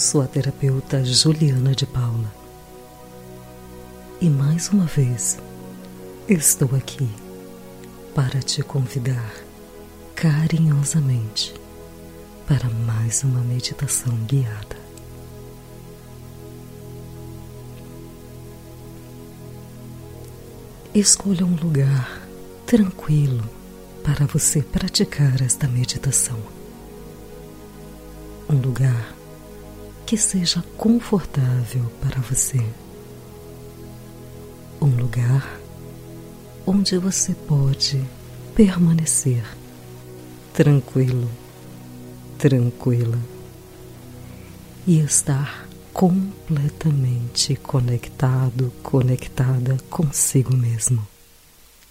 Eu sou a terapeuta Juliana de Paula. E mais uma vez, estou aqui para te convidar carinhosamente para mais uma meditação guiada. Escolha um lugar tranquilo para você praticar esta meditação. Um lugar que seja confortável para você. Um lugar onde você pode permanecer tranquilo, tranquila e estar completamente conectado, conectada consigo mesmo,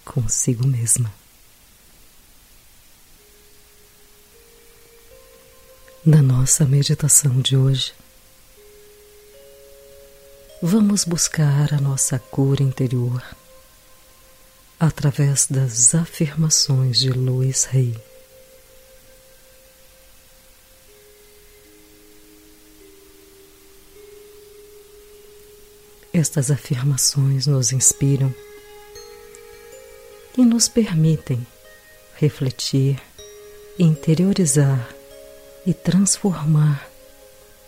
consigo mesma. Na nossa meditação de hoje, vamos buscar a nossa cura interior através das afirmações de Louis Rey. Estas afirmações nos inspiram e nos permitem refletir, interiorizar e transformar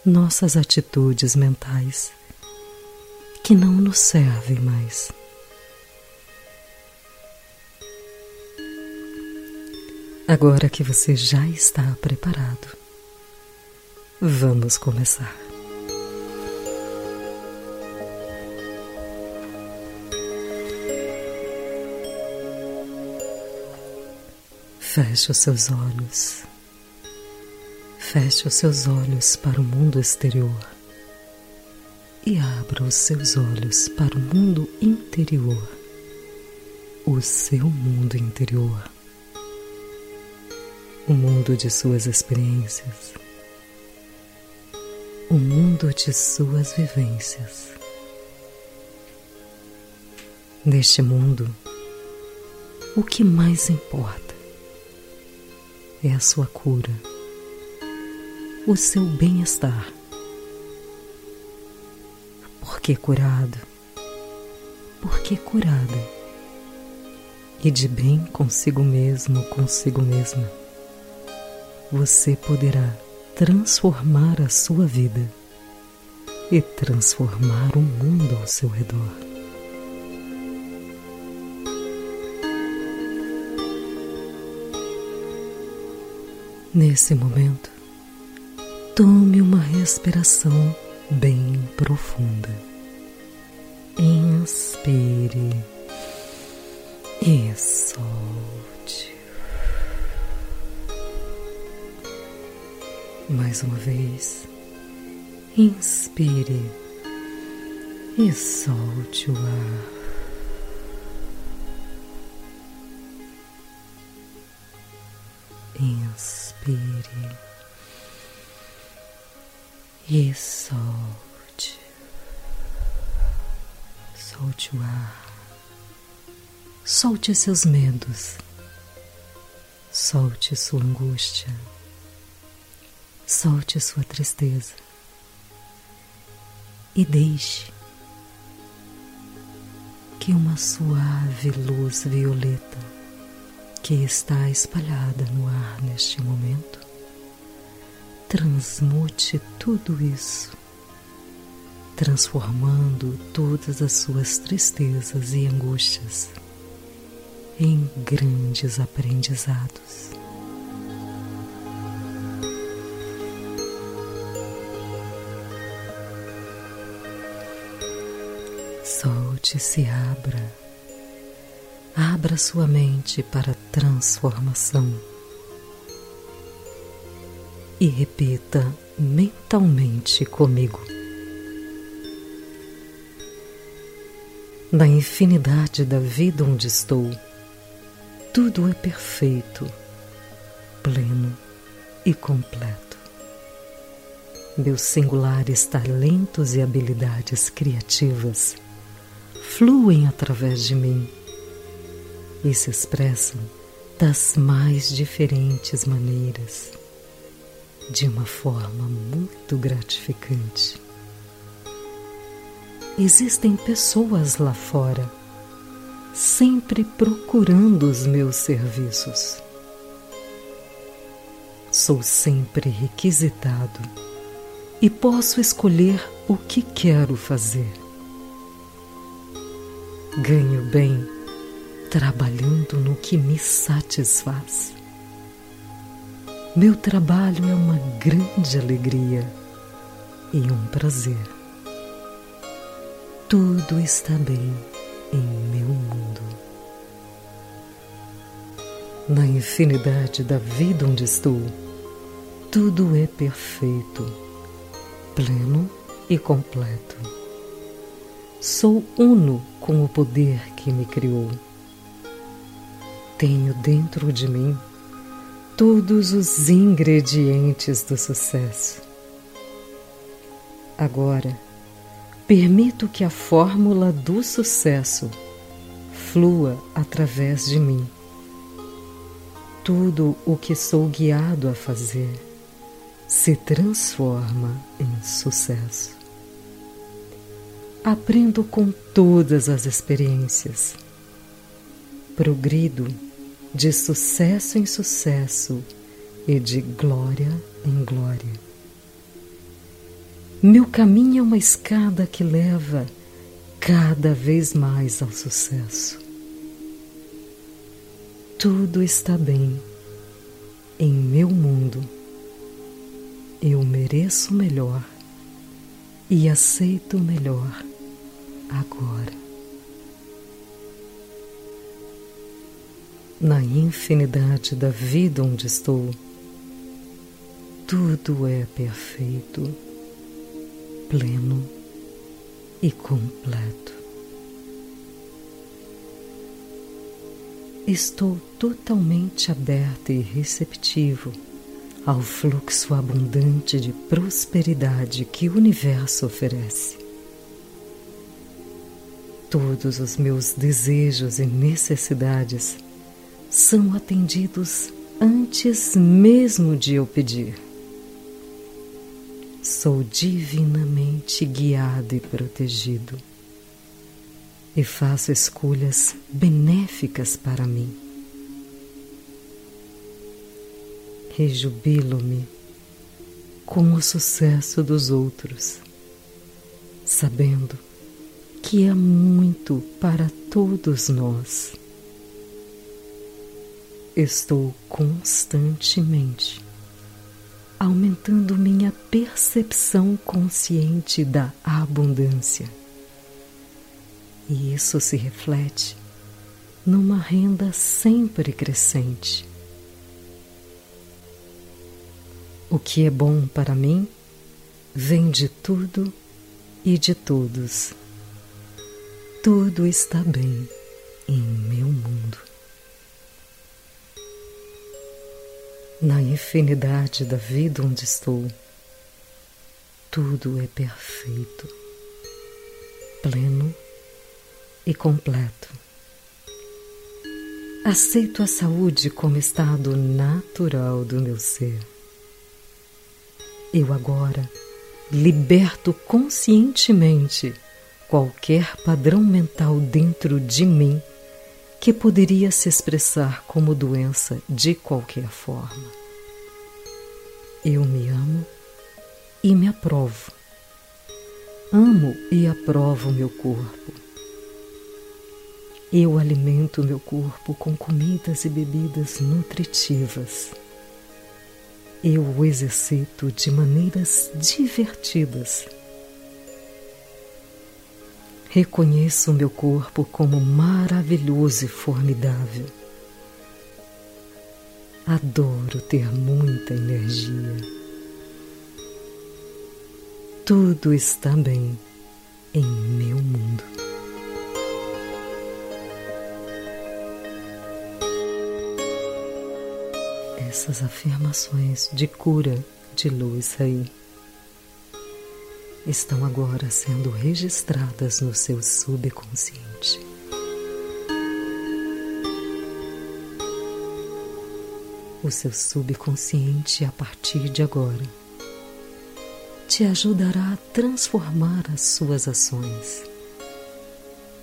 nossas atitudes mentais que não nos servem mais. Agora que você já está preparado, vamos começar. Feche os seus olhos. Feche os seus olhos para o mundo exterior e abra os seus olhos para o mundo interior, o seu mundo interior, o mundo de suas experiências, o mundo de suas vivências. Neste mundo, o que mais importa é a sua cura, o seu bem-estar porque curado, porque curada, e de bem consigo mesmo, consigo mesma, você poderá transformar a sua vida e transformar o mundo ao seu redor. Nesse momento, tome uma respiração bem profunda. Inspire e solte. Mais uma vez, inspire e solte o ar. Inspire e solte. Solte o ar. Solte seus medos. Solte sua angústia. Solte sua tristeza. E deixe que uma suave luz violeta que está espalhada no ar neste momento transmute tudo isso transformando todas as suas tristezas e angústias em grandes aprendizados. Solte-se, abra, abra sua mente para transformação e repita mentalmente comigo. Na infinidade da vida onde estou, tudo é perfeito, pleno e completo. Meus singulares talentos e habilidades criativas fluem através de mim e se expressam das mais diferentes maneiras. De uma forma muito gratificante. Existem pessoas lá fora sempre procurando os meus serviços. Sou sempre requisitado e posso escolher o que quero fazer. Ganho bem trabalhando no que me satisfaz. Meu trabalho é uma grande alegria e um prazer. Tudo está bem em meu mundo. Na infinidade da vida onde estou, tudo é perfeito, pleno e completo. Sou uno com o poder que me criou. Tenho dentro de mim todos os ingredientes do sucesso. Agora, permito que a fórmula do sucesso flua através de mim. Tudo o que sou guiado a fazer se transforma em sucesso. Aprendo com todas as experiências. Progrido de sucesso em sucesso e de glória em glória. Meu caminho é uma escada que leva cada vez mais ao sucesso. Tudo está bem em meu mundo. Eu mereço melhor e aceito melhor agora. Na infinidade da vida onde estou, tudo é perfeito, pleno e completo. Estou totalmente aberto e receptivo ao fluxo abundante de prosperidade que o universo oferece. Todos os meus desejos e necessidades são atendidos antes mesmo de eu pedir. Sou divinamente guiado e protegido e faço escolhas benéficas para mim. Rejubilo-me com o sucesso dos outros, sabendo que é muito para todos nós estou constantemente aumentando minha percepção consciente da abundância. E isso se reflete numa renda sempre crescente. O que é bom para mim vem de tudo e de todos. Tudo está bem em meu mundo. Na infinidade da vida onde estou, tudo é perfeito, pleno e completo. Aceito a saúde como estado natural do meu ser. Eu agora liberto conscientemente qualquer padrão mental dentro de mim que poderia se expressar como doença de qualquer forma. Eu me amo e me aprovo. Amo e aprovo meu corpo. Eu alimento meu corpo com comidas e bebidas nutritivas. Eu o exercito de maneiras divertidas Reconheço o meu corpo como maravilhoso e formidável. Adoro ter muita energia. Tudo está bem em meu mundo. Essas afirmações de cura de luz aí estão agora sendo registradas no seu subconsciente. o seu subconsciente a partir de agora te ajudará a transformar as suas ações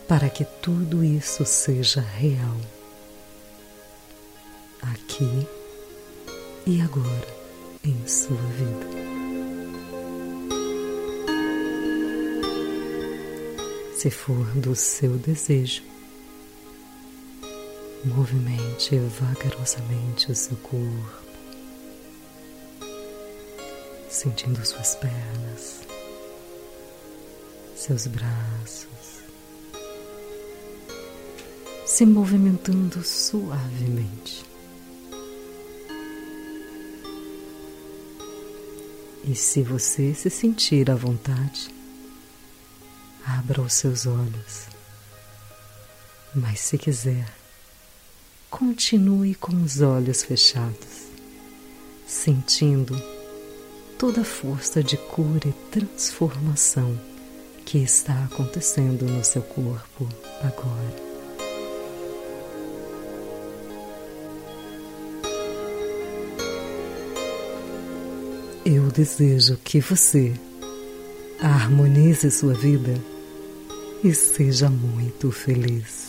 para que tudo isso seja real. Aqui e agora em sua vida. Se for do seu desejo, movimente vagarosamente o seu corpo, sentindo suas pernas, seus braços, se movimentando suavemente. E se você se sentir à vontade, abra os seus olhos. Mas se quiser, continue com os olhos fechados, sentindo toda a força de cura e transformação que está acontecendo no seu corpo agora. Eu desejo que você harmonize sua vida e seja muito feliz.